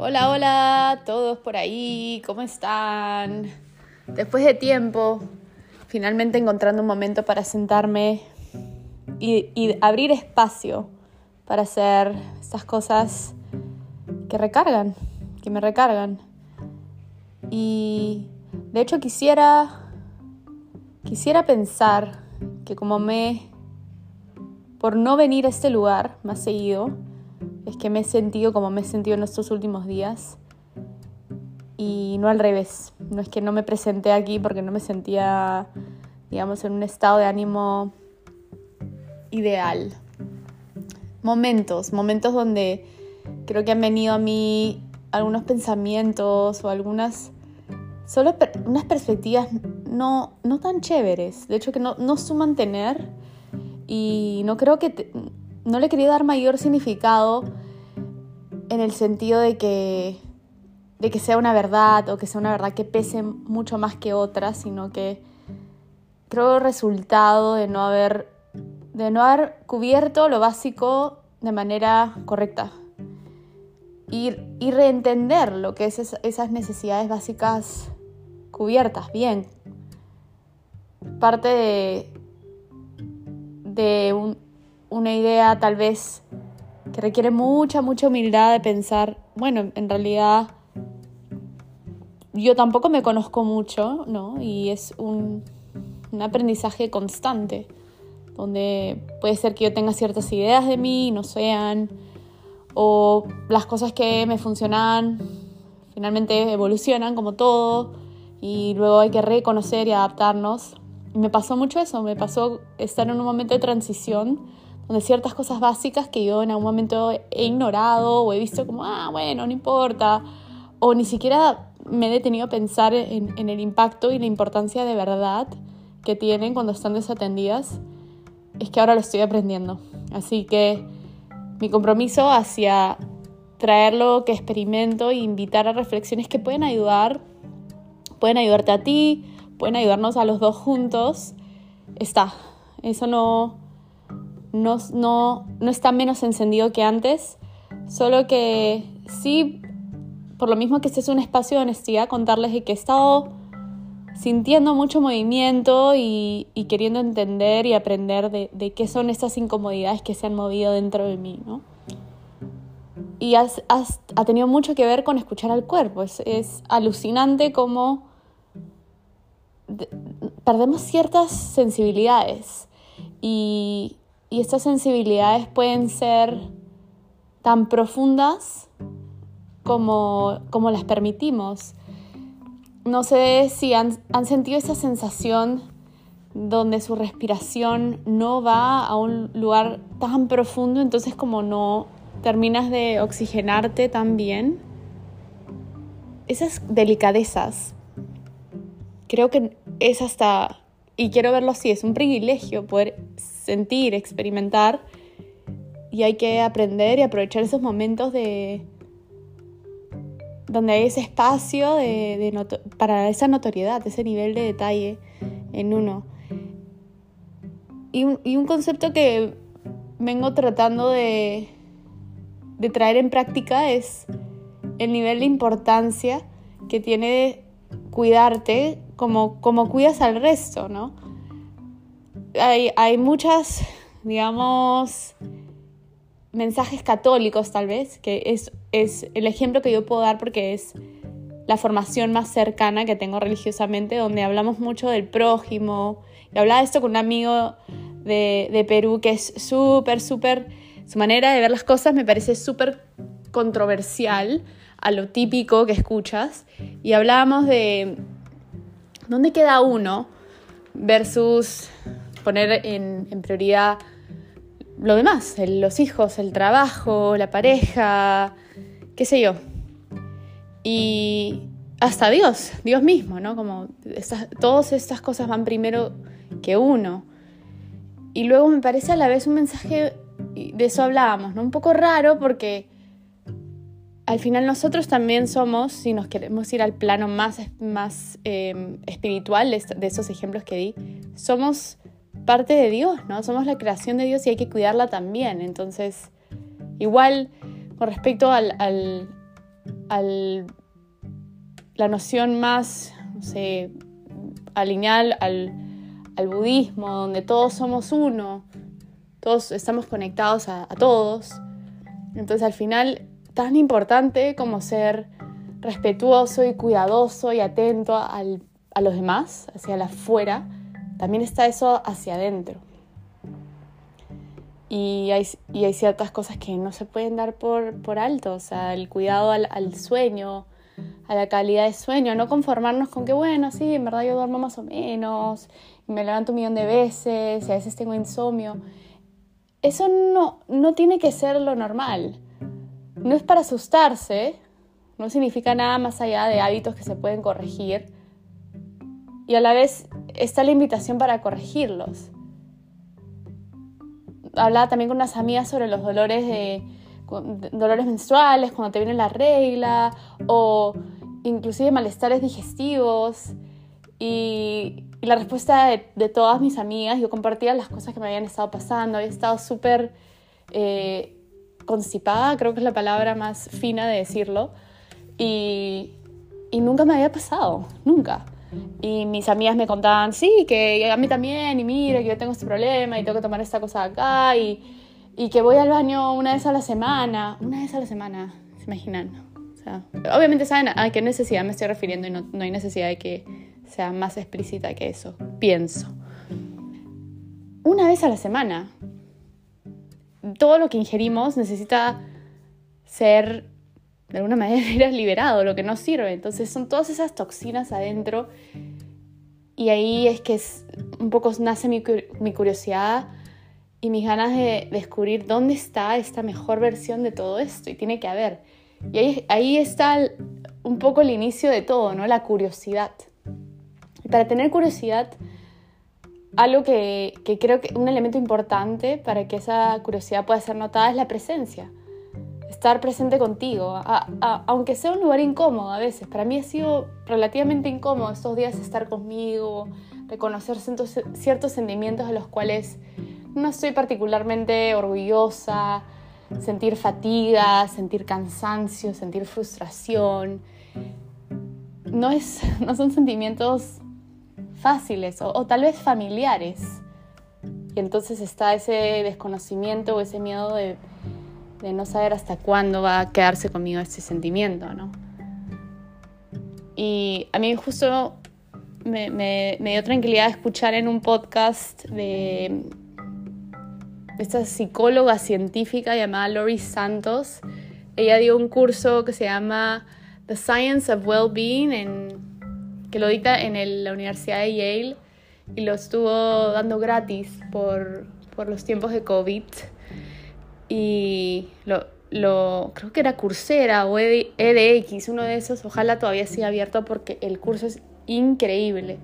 Hola, hola, todos por ahí, ¿cómo están? Después de tiempo, finalmente encontrando un momento para sentarme y, abrir espacio para hacer estas cosas que recargan, que me recargan. Y de hecho quisiera, quisiera pensar que como me, por no venir a este lugar más seguido, es que me he sentido como me he sentido en estos últimos días y no al revés. No es que no me presenté aquí porque no me sentía, digamos, en un estado de ánimo ideal. Momentos, momentos donde creo que han venido a mí algunos pensamientos o algunas, solo unas perspectivas no, no tan chéveres, de hecho que no, no suman tener y no creo que, no le quería dar mayor significado en el sentido de que, de que sea una verdad o que sea una verdad que pese mucho más que otras, sino que creo resultado de no haber, de no haber cubierto lo básico de manera correcta. Y, y reentender lo que es esas necesidades básicas cubiertas, bien. Parte de, de un, una idea tal vez requiere mucha, mucha humildad de pensar, bueno, en realidad yo tampoco me conozco mucho, ¿no? Y es un, un aprendizaje constante, donde puede ser que yo tenga ciertas ideas de mí y no sean, o las cosas que me funcionan finalmente evolucionan como todo, y luego hay que reconocer y adaptarnos. Y me pasó mucho eso, me pasó estar en un momento de transición donde ciertas cosas básicas que yo en algún momento he ignorado o he visto como, ah, bueno, no importa, o ni siquiera me he detenido a pensar en, el impacto y la importancia de verdad que tienen cuando están desatendidas, es que ahora lo estoy aprendiendo. Así que mi compromiso hacia traer lo que experimento e invitar a reflexiones que pueden ayudar, pueden ayudarte a ti, pueden ayudarnos a los dos juntos, está. Eso no, no, no, no está menos encendido que antes, solo que sí, por lo mismo que este es un espacio de honestidad, contarles de que he estado sintiendo mucho movimiento y, queriendo entender y aprender de, qué son estas incomodidades que se han movido dentro de mí, ¿no? Y ha tenido mucho que ver con escuchar al cuerpo. Es, es alucinante cómo perdemos ciertas sensibilidades y, y estas sensibilidades pueden ser tan profundas como, como las permitimos. No sé si han, han sentido esa sensación donde su respiración no va a un lugar tan profundo, entonces como no terminas de oxigenarte tan bien. Esas delicadezas, creo que es hasta, y quiero verlo así, es un privilegio poder sentir, experimentar. Y hay que aprender y aprovechar esos momentos de donde hay ese espacio de, para esa notoriedad, ese nivel de detalle en uno. Y un, concepto que vengo tratando de, de traer en práctica es el nivel de importancia que tiene cuidarte como, como cuidas al resto, ¿no? hay, muchas, digamos, mensajes católicos tal vez, que es, es el ejemplo que yo puedo dar porque es la formación más cercana que tengo religiosamente, donde hablamos mucho del prójimo. Y hablaba esto con un amigo de, de Perú que es súper, súper, su manera de ver las cosas me parece súper controversial a lo típico que escuchas. Y hablábamos de dónde queda uno versus poner en, prioridad lo demás, los hijos, el trabajo, la pareja, qué sé yo. Y hasta Dios, Dios mismo, ¿no? Como todas estas cosas van primero que uno. Y luego me parece a la vez un mensaje, de eso hablábamos, ¿no? Un poco raro porque al final nosotros también somos, si nos queremos ir al plano más, más eh, espiritual de esos ejemplos que di, somos parte de Dios, ¿no? Somos la creación de Dios y hay que cuidarla también. Entonces, igual con respecto al, al la noción más, no sé, alineal al, al budismo, donde todos somos uno, todos estamos conectados a, todos. Entonces al final, tan importante como ser respetuoso y cuidadoso y atento a los demás, hacia afuera, también está eso hacia adentro. Y hay, y hay, ciertas cosas que no se pueden dar por, por alto, o sea, el cuidado al, al, sueño, a la calidad de sueño, no conformarnos con que, bueno, sí, en verdad yo duermo más o menos, y me levanto un millón de veces, y a veces tengo insomnio. Eso no, no tiene que ser lo normal. No es para asustarse, no significa nada más allá de hábitos que se pueden corregir. Y a la vez está la invitación para corregirlos. Hablaba también con unas amigas sobre los dolores de, dolores menstruales, cuando te viene la regla, o inclusive malestares digestivos. Y, la respuesta de, todas mis amigas, yo compartía las cosas que me habían estado pasando, había estado súper eh, constipada, creo que es la palabra más fina de decirlo, y, y nunca me había pasado, nunca. Y mis amigas me contaban, sí, que a mí también, y mira, que yo tengo este problema y tengo que tomar esta cosa acá, y, y que voy al baño una vez a la semana. Una vez a la semana, ¿se imaginan? O sea, obviamente saben a qué necesidad me estoy refiriendo y no, no hay necesidad de que sea más explícita que eso, pienso. Una vez a la semana. Todo lo que ingerimos necesita ser de alguna manera liberado, lo que no sirve. Entonces son todas esas toxinas adentro y ahí es que es, un poco nace mi, curiosidad y mis ganas de descubrir dónde está esta mejor versión de todo esto y tiene que haber. Y ahí, ahí está un poco el inicio de todo, ¿no? La curiosidad. Y para tener curiosidad, algo que, que creo que un elemento importante para que esa curiosidad pueda ser notada es la presencia estar presente contigo, aunque sea un lugar incómodo a veces. Para mí ha sido relativamente incómodo estos días estar conmigo, reconocer ciertos, sentimientos de los cuales no estoy particularmente orgullosa, sentir fatiga, sentir cansancio, sentir frustración. No, es, no son sentimientos fáciles o tal vez familiares. Y entonces está ese desconocimiento o ese miedo de no saber hasta cuándo va a quedarse conmigo este sentimiento, ¿no? Y a mí justo me, dio tranquilidad escuchar en un podcast de esta psicóloga científica llamada Lori Santos. Ella dio un curso que se llama The Science of Wellbeing, que lo dicta en la Universidad de Yale y lo estuvo dando gratis por, por los tiempos de COVID y lo, lo, creo que era Coursera o EDX, uno de esos, ojalá todavía siga abierto porque el curso es increíble.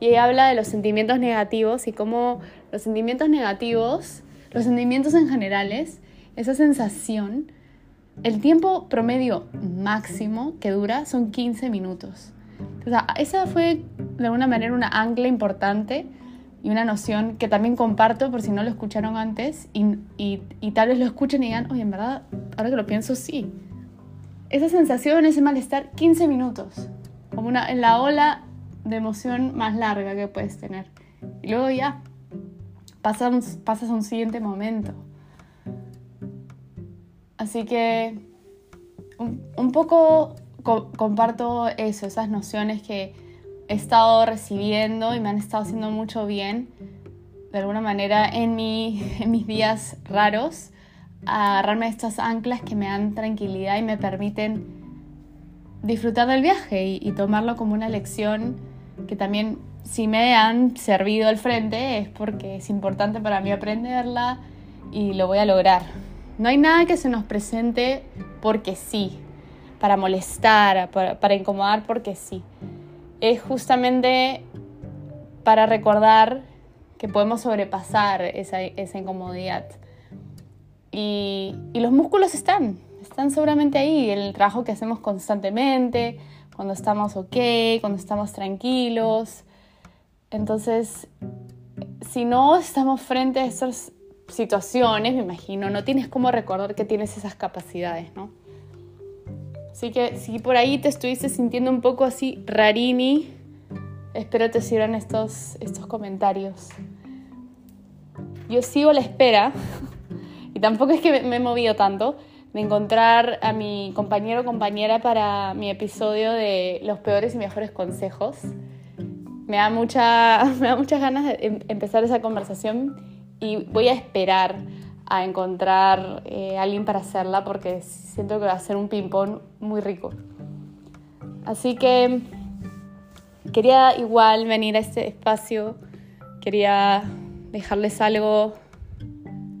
Y ella habla de los sentimientos negativos y cómo los sentimientos negativos, los sentimientos en generales, esa sensación, el tiempo promedio máximo que dura son 15 minutos. O esa fue de alguna manera una ancla importante y una noción que también comparto por si no lo escucharon antes y, y, tal vez lo escuchen y digan, oye, en verdad, ahora que lo pienso, sí. Esa sensación, ese malestar, 15 minutos, como una, en la ola de emoción más larga que puedes tener. Y luego ya pasas, pasas a un siguiente momento. Así que un poco comparto eso, esas nociones que he estado recibiendo y me han estado haciendo mucho bien, de alguna manera, en, mi, en mis días raros, agarrarme a estas anclas que me dan tranquilidad y me permiten disfrutar del viaje y, tomarlo como una lección que también si me han servido al frente es porque es importante para mí aprenderla y lo voy a lograr. No hay nada que se nos presente porque sí, para molestar, para, incomodar porque sí es justamente para recordar que podemos sobrepasar esa, incomodidad. Y, los músculos están, están seguramente ahí, el trabajo que hacemos constantemente, cuando estamos ok, cuando estamos tranquilos. Entonces, si no estamos frente a estas situaciones, me imagino, no tienes cómo recordar que tienes esas capacidades, ¿no? Así que si por ahí te estuviste sintiendo un poco así rarini, espero te sirvan estos, estos comentarios. Yo sigo la espera, y tampoco es que me he movido tanto, de encontrar a mi compañero o compañera para mi episodio de los peores y mejores consejos. Me da, mucha, me da muchas ganas de em, empezar esa conversación y voy a esperar a encontrar eh, alguien para hacerla porque siento que va a ser un ping-pong muy rico. Así que quería igual venir a este espacio, quería dejarles algo,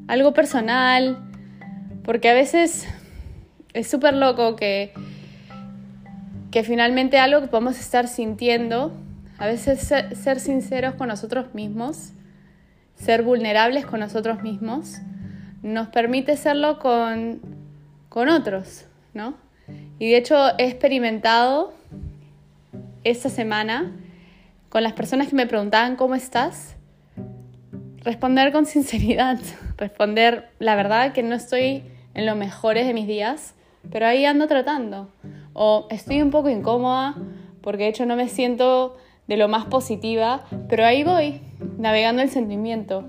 algo personal, porque a veces es súper loco que, que finalmente algo que podemos estar sintiendo, a veces ser, ser sinceros con nosotros mismos, ser vulnerables con nosotros mismos, nos permite serlo con, con otros, ¿no? Y de hecho he experimentado esta semana con las personas que me preguntaban cómo estás, responder con sinceridad, responder la verdad que no estoy en los mejores de mis días, pero ahí ando tratando. O estoy un poco incómoda porque de hecho no me siento de lo más positiva, pero ahí voy, navegando el sentimiento.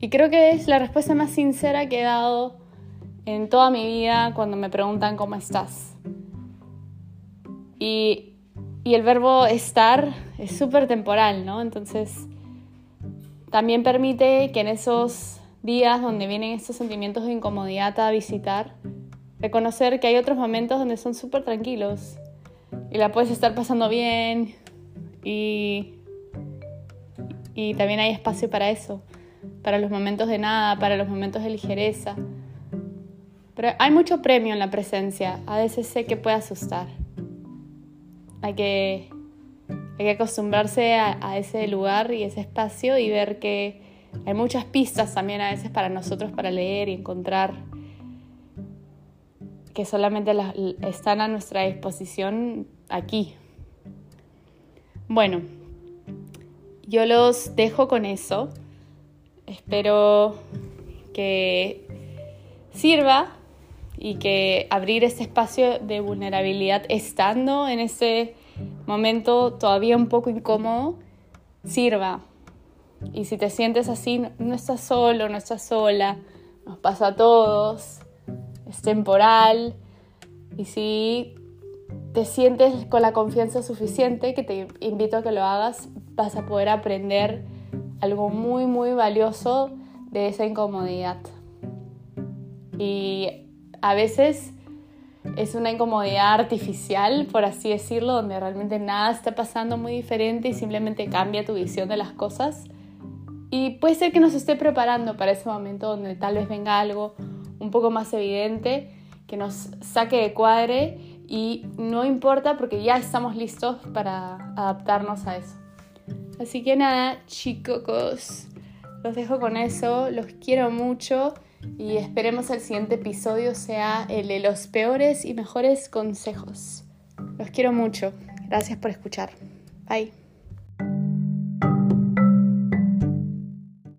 Y creo que es la respuesta más sincera que he dado en toda mi vida cuando me preguntan cómo estás. Y, y el verbo estar es súper temporal, ¿no? Entonces, también permite que en esos días donde vienen estos sentimientos de incomodidad a visitar, reconocer que hay otros momentos donde son súper tranquilos y la puedes estar pasando bien y, y también hay espacio para eso, para los momentos de nada, para los momentos de ligereza. Pero hay mucho premio en la presencia, a veces sé que puede asustar. Hay que, hay que acostumbrarse a, a ese lugar y ese espacio y ver que hay muchas pistas también a veces para nosotros para leer y encontrar que solamente están a nuestra disposición aquí. Bueno, yo los dejo con eso. Espero que sirva y que abrir este espacio de vulnerabilidad estando en ese momento todavía un poco incómodo sirva y si te sientes así, no estás solo, no estás sola, nos pasa a todos, es temporal. Y si te sientes con la confianza suficiente, que te invito a que lo hagas, vas a poder aprender algo muy, muy valioso de esa incomodidad. Y a veces es una incomodidad artificial, por así decirlo, donde realmente nada está pasando muy diferente y simplemente cambia tu visión de las cosas. Y puede ser que nos esté preparando para ese momento donde tal vez venga algo un poco más evidente, que nos saque de cuadre y no importa porque ya estamos listos para adaptarnos a eso. Así que nada, chicos, los dejo con eso, los quiero mucho y esperemos el siguiente episodio sea el de los peores y mejores consejos. Los quiero mucho. Gracias por escuchar. Bye.